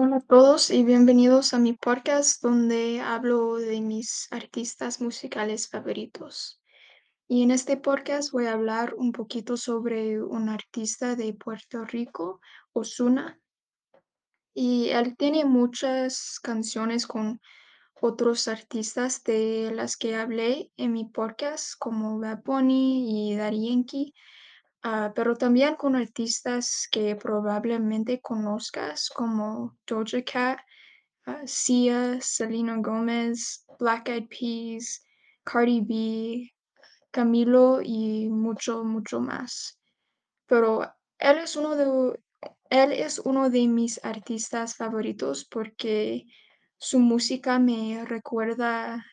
Hola a todos y bienvenidos a mi podcast donde hablo de mis artistas musicales favoritos. Y en este podcast voy a hablar un poquito sobre un artista de Puerto Rico, Ozuna, y él tiene muchas canciones con otros artistas de las que hablé en mi podcast, como Bad Bunny y Daddy Yankee, ah, pero también con artistas que probablemente conozcas, como Doja Cat, ah, Sia, Selena Gomez, Black Eyed Peas, Cardi B, Camilo y mucho, mucho más. Pero él es uno de él es uno de mis artistas favoritos porque su música me recuerda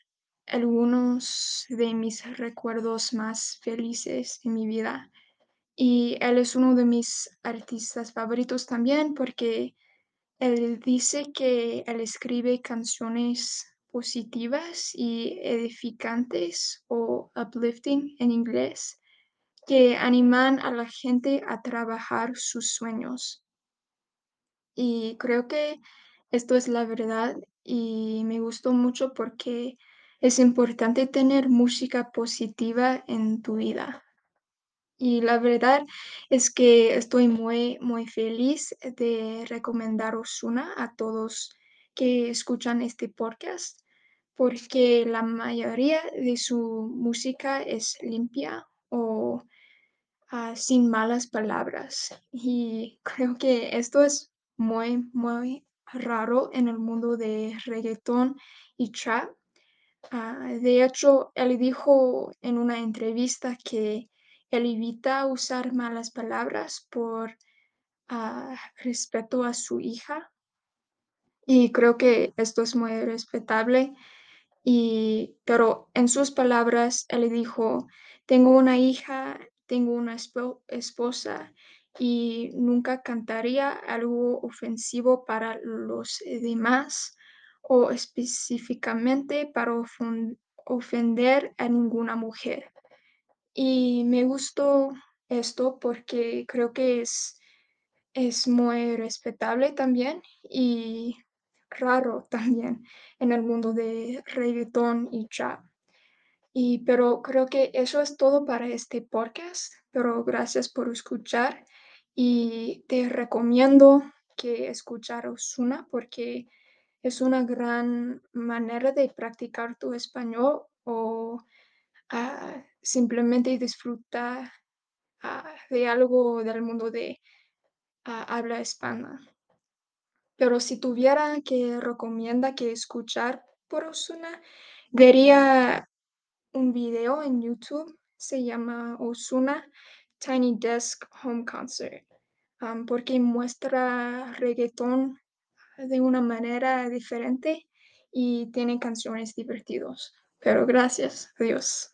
algunos de mis recuerdos más felices en mi vida. Y él es uno de mis artistas favoritos también porque él dice que él escribe canciones positivas y edificantes o uplifting en inglés que animan a la gente a trabajar sus sueños. Y creo que esto es la verdad y me gustó mucho porque es importante tener música positiva en tu vida. Y la verdad es que estoy muy, muy feliz de recomendar Ozuna a todos que escuchan este podcast, porque la mayoría de su música es limpia o ah, sin malas palabras. Y creo que esto es muy, muy raro en el mundo de reggaetón y trap. Ah, de hecho, él dijo en una entrevista que él evita usar malas palabras por ah, respeto a su hija y creo que esto es muy respetable. Y, pero en sus palabras, él dijo, tengo una hija, tengo una espo- esposa y nunca cantaría algo ofensivo para los demás o específicamente para ofender a ninguna mujer. Y me gustó esto porque creo que es, es muy respetable también y raro también en el mundo de reggaetón y trap. Y pero creo que eso es todo para este podcast, pero gracias por escuchar y te recomiendo que escuchar Ozuna porque es una gran manera de practicar tu español o simplemente disfrutar ah, de algo del mundo de ah, habla hispana. Pero si tuviera que recomienda que escuchar por Ozuna, vería un video en YouTube, se llama Ozuna Tiny Desk Home Concert, porque muestra reggaetón de una manera diferente y tiene canciones divertidos. Pero gracias, adiós.